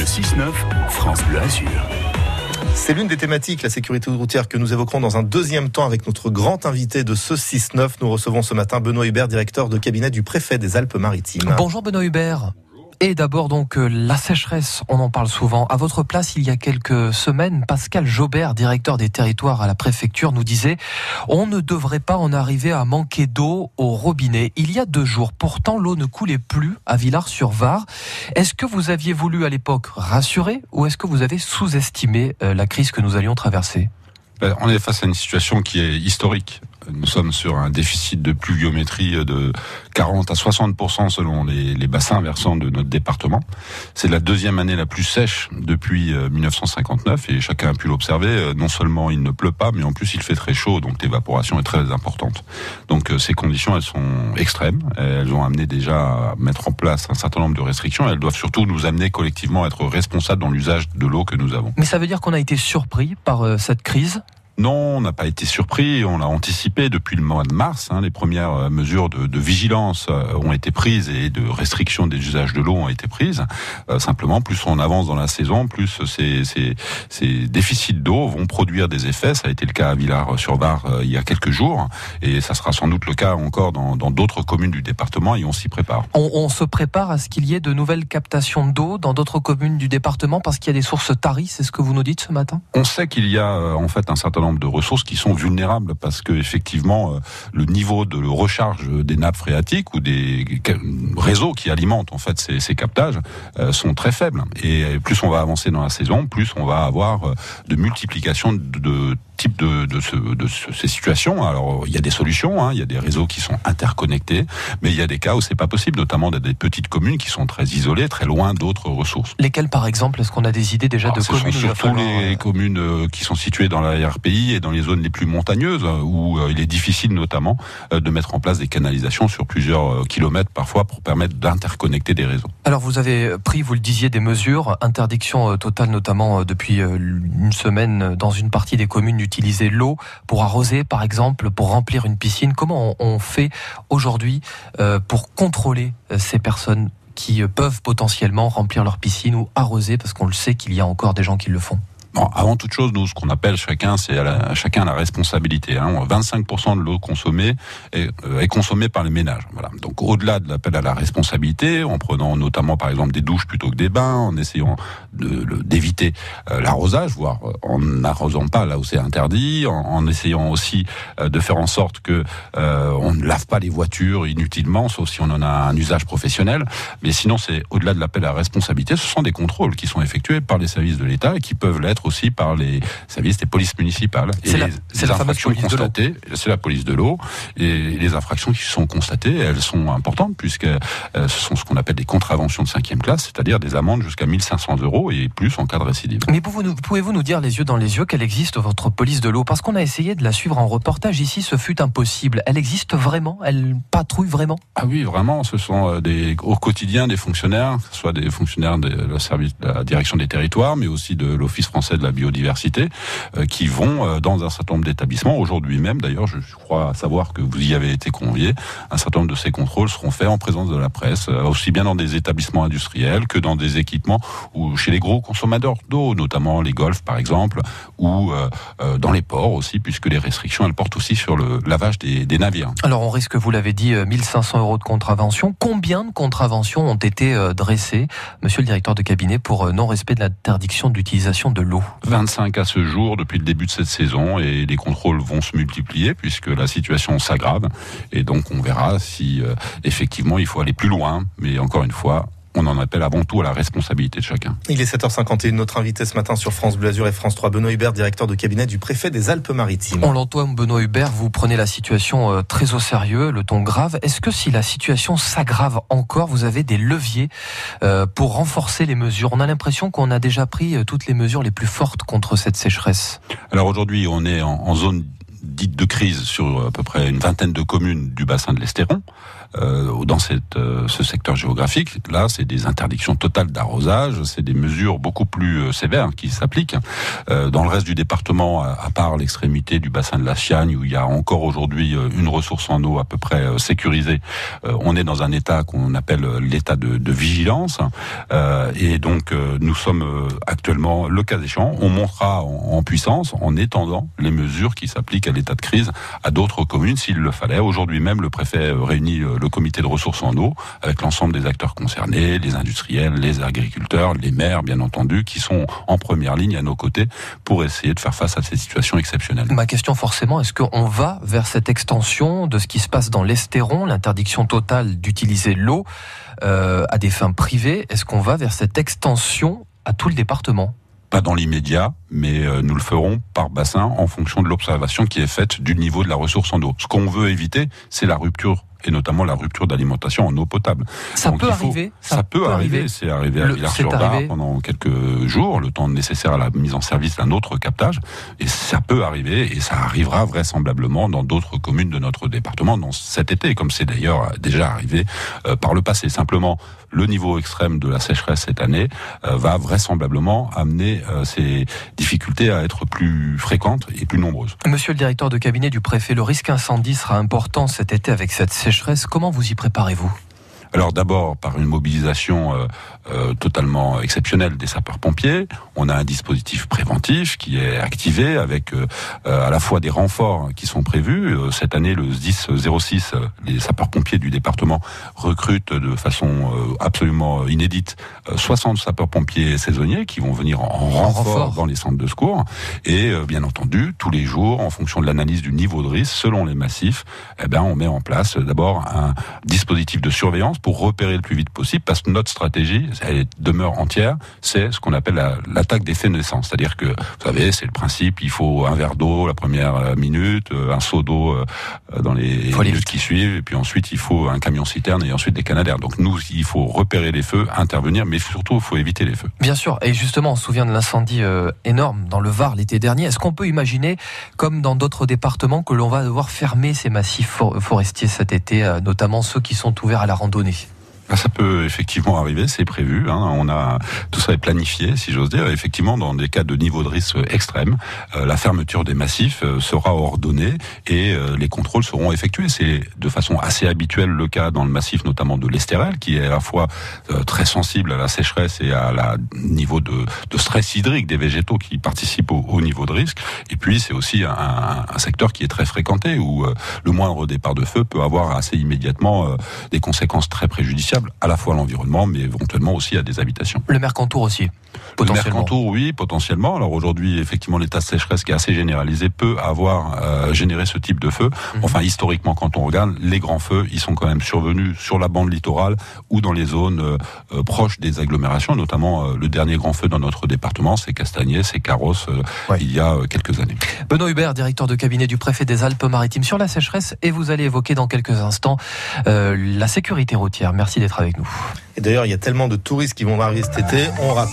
Le 6-9, France Bleu Azur. C'est l'une des thématiques, la sécurité routière, que nous évoquerons dans un deuxième temps avec notre grand invité de ce 6-9. Nous recevons ce matin Benoît Hubert, directeur de cabinet du préfet des Alpes-Maritimes. Bonjour Benoît Hubert. Et d'abord donc euh, la sécheresse, on en parle souvent. À votre place, il y a quelques semaines, Pascal Jobert, directeur des territoires à la préfecture, nous disait on ne devrait pas en arriver à manquer d'eau au robinet. Il y a deux jours, pourtant l'eau ne coulait plus à Villars-sur-Var. Est-ce que vous aviez voulu à l'époque rassurer ou est-ce que vous avez sous-estimé euh, la crise que nous allions traverser? Ben, on est face à une situation qui est historique. Nous sommes sur un déficit de pluviométrie de 40 à 60% selon les, les, bassins versants de notre département. C'est la deuxième année la plus sèche depuis 1959 euh, et chacun a pu l'observer. Euh, non seulement il ne pleut pas, mais en plus il fait très chaud, donc l'évaporation est très importante. Donc euh, ces conditions, elles sont extrêmes. Elles ont amené déjà à mettre en place un certain nombre de restrictions. Elles doivent surtout nous amener collectivement à être responsables dans l'usage de l'eau que nous avons. Mais ça veut dire qu'on a été surpris par cette crise non, on n'a pas été surpris. On l'a anticipé depuis le mois de mars. Hein, les premières euh, mesures de, de, vigilance euh, ont été prises et de restriction des usages de l'eau ont été prises. Euh, simplement, plus on avance dans la saison, plus ces, ces, ces déficits d'eau vont produire des effets. Ça a été le cas à Villars-sur-Var il y a quelques jours, et ça sera sans doute le cas encore dans d'autres communes du département. Et on s'y prépare. On, on, se prépare à ce qu'il y ait de nouvelles captations d'eau dans d'autres communes du département parce qu'il y a des sources taries. C'est ce que vous nous dites ce matin? On sait qu'il y a en fait un certain nombre de ressources qui sont vulnérables parce que effectivement euh, le niveau de recharge des nappes phréatiques ou des réseaux qui alimentent en fait ces, captages euh, sont très faibles. Et plus on va avancer dans la saison, plus on va avoir euh, de multiplication de, de type de, de, ce, de ces situations. Alors, il y a des solutions, hein, il y a des réseaux qui sont interconnectés, mais il y a des cas où c'est pas possible, notamment dans des petites communes qui sont très isolées, très loin d'autres ressources. Lesquelles, par exemple Est-ce qu'on a des idées déjà Alors, de ce communes sont surtout les communes qui sont situées dans la RPI et dans les zones les plus montagneuses, où il est difficile notamment de mettre en place des canalisations sur plusieurs kilomètres parfois pour permettre d'interconnecter des réseaux. Alors, vous avez pris, vous le disiez, des mesures, interdiction totale notamment depuis une semaine dans une partie des communes du utiliser l'eau pour arroser, par exemple, pour remplir une piscine. Comment on fait aujourd'hui euh, pour contrôler euh, ces personnes qui euh, peuvent potentiellement remplir leur piscine ou arroser, parce qu'on le sait qu'il y a encore des gens qui le font? Bon, avant toute chose, nous, ce qu'on appelle chacun, c'est à chacun la responsabilité. Hein. 25% de l'eau consommée est, euh, est, consommée par les ménages. Voilà. Donc, au-delà de l'appel à la responsabilité, en prenant notamment, par exemple, des douches plutôt que des bains, en essayant d'éviter euh, l'arrosage, voire euh, en n'arrosant pas là où c'est interdit, en, essayant aussi de faire en sorte que on ne lave pas les voitures inutilement, sauf si on en a un usage professionnel. Mais sinon, c'est au-delà de l'appel à la responsabilité, ce sont des contrôles qui sont effectués par les services de l'État et qui peuvent l'être aussi par les services des polices municipales. C'est la, les, la infractions constatées, c'est la police de l'eau, et les infractions qui sont constatées, elles sont importantes puisque euh, ce sont ce qu'on appelle des contraventions de cinquième classe, c'est-à-dire des amendes jusqu'à 1500 euros et plus en cas de récidive. Mais pouvez-vous nous dire les yeux dans les yeux qu'elle existe votre police de l'eau? Parce qu'on a essayé de la suivre en reportage ici, ce fut impossible. Elle existe vraiment? Elle patrouille vraiment? Ah oui, vraiment. Ce sont des, au quotidien des fonctionnaires, soit des fonctionnaires de la, service, de la direction des territoires, mais aussi de l'Office français de la biodiversité, euh, qui vont euh, dans un certain nombre d'établissements. Aujourd'hui même, d'ailleurs, je crois savoir que vous y avez été convié. Un certain nombre de ces contrôles seront faits en présence de la presse, euh, aussi bien dans des établissements industriels que dans des équipements ou chez les gros consommateurs d'eau, notamment les golfs par exemple, ou dans les ports aussi, puisque les restrictions elles portent aussi sur le lavage des, des navires. Alors on risque, vous l'avez dit, 1500 euros de contravention. Combien de contraventions ont été dressées, Monsieur le directeur de cabinet, pour non-respect de l'interdiction d'utilisation de l'eau? 25 à ce jour depuis le début de cette saison et les contrôles vont se multiplier puisque la situation s'aggrave. Et donc on verra si euh, effectivement il faut aller plus loin. Mais encore une fois on en appelle avant tout à la responsabilité de chacun. Il est 7h51, notre invité ce matin sur France Bleu Azur et France 3, Benoît Hubert, directeur de cabinet du préfet des Alpes-Maritimes. On l'entend, Benoît Hubert, vous prenez la situation euh, très au sérieux, le ton grave. Est-ce que si la situation s'aggrave encore, vous avez des leviers euh, pour renforcer les mesures? On a l'impression qu'on a déjà pris euh, toutes les mesures les plus fortes contre cette sécheresse. Alors aujourd'hui, on est en, en zone dites de crise sur à peu près une vingtaine de communes du bassin de l'Estéron. Euh, dans cette, euh, ce secteur géographique, là, c'est des interdictions totales d'arrosage, c'est des mesures beaucoup plus euh, sévères qui s'appliquent. Euh, dans le reste du département, à, part l'extrémité du bassin de la Chiagne, où il y a encore aujourd'hui une ressource en eau à peu près sécurisée, on est dans un état qu'on appelle l'état de, vigilance. et donc, nous sommes actuellement, le cas échéant, on montera en puissance en étendant les mesures qui s'appliquent à l'état de crise à d'autres communes s'il le fallait. Aujourd'hui même, le préfet réunit le comité de ressources en eau, avec l'ensemble des acteurs concernés, les industriels, les agriculteurs, les maires, bien entendu, qui sont en première ligne à nos côtés pour essayer de faire face à ces situations exceptionnelles. Ma question forcément, est-ce qu'on va vers cette extension de ce qui se passe dans l'Estéron, l'interdiction totale d'utiliser l'eau euh, à des fins privées? Est-ce qu'on va vers cette extension à tout le département? Pas dans l'immédiat, mais euh, nous le ferons par bassin en fonction de l'observation qui est faite du niveau de la ressource en eau. Ce qu'on veut éviter, c'est la rupture et notamment la rupture d'alimentation en eau potable. Ça peut arriver. Ça, peut, arriver. C'est arrivé à Villars-sur-Dard pendant quelques jours, le temps nécessaire à la mise en service d'un autre captage. Et ça peut arriver, et ça arrivera vraisemblablement dans d'autres communes de notre département dans cet été, comme c'est d'ailleurs déjà arrivé euh, par le passé. Simplement, le niveau extrême de la sécheresse cette année euh, va vraisemblablement amener euh, ces difficultés à être plus fréquentes et plus nombreuses. Monsieur le directeur de cabinet du préfet, le risque incendie sera important cet été avec cette sécheresse Comment vous y préparez-vous? Alors d'abord par une mobilisation euh, euh, totalement exceptionnelle des sapeurs-pompiers. On a un dispositif préventif qui est activé avec euh, à la fois des renforts qui sont prévus. cette année, le 10-06, les sapeurs-pompiers du département recrutent de façon absolument inédite 60 sapeurs-pompiers saisonniers qui vont venir en, renfort, dans les centres de secours. Et bien entendu, tous les jours, en fonction de l'analyse du niveau de risque, selon les massifs, eh ben, on met en place d'abord un dispositif de surveillance pour repérer le plus vite possible, parce que notre stratégie, elle demeure entière, c'est ce qu'on appelle l'attaque des faits de naissance. C'est-à-dire que, vous savez, c'est le principe, il faut un verre d'eau la première euh, minute, euh, un seau d'eau euh, dans les minutes qui suivent, et puis ensuite il faut un camion citerne et ensuite des canadaires. Donc nous, il faut repérer les feux, intervenir, mais surtout il faut éviter les feux. Bien sûr, et justement, on se souvient de l'incendie énorme dans le Var l'été dernier. Est-ce qu'on peut imaginer, comme dans d'autres départements, que l'on va devoir fermer ces massifs forestiers cet été, notamment ceux qui sont ouverts à la randonnée? Ça peut effectivement arriver, c'est prévu. Hein. On a tout ça est planifié, si j'ose dire. Effectivement, dans des cas de niveau de risque extrême, euh, la fermeture des massifs euh, sera ordonnée et euh, les contrôles seront effectués. C'est de façon assez habituelle le cas dans le massif, notamment de l'Estérel, qui est à la fois très sensible à la sécheresse et à la niveau de, de stress hydrique des végétaux qui participent au, au niveau de risque. Et puis c'est aussi un, un, secteur qui est très fréquenté où le moindre départ de feu peut avoir assez immédiatement des conséquences très préjudiciables à la fois à l'environnement, mais éventuellement aussi à des habitations. Le Mercantour aussi le Mercantour, oui, potentiellement. Alors aujourd'hui, effectivement, l'état de sécheresse qui est assez généralisé peut avoir euh, généré ce type de feu. Mhm. Enfin, historiquement, quand on regarde, les grands feux, ils sont quand même survenus sur la bande littorale ou dans les zones euh, euh, proches des agglomérations, notamment le dernier grand feu dans notre département, c'est Castagnier, c'est Carrosse, il y a quelques années. Benoît Hubert, directeur de cabinet du préfet des Alpes-Maritimes sur la sécheresse, et vous allez évoquer dans quelques instants la sécurité routière. Merci d'être avec nous. Et d'ailleurs, il y a tellement de touristes qui vont arriver cet été. On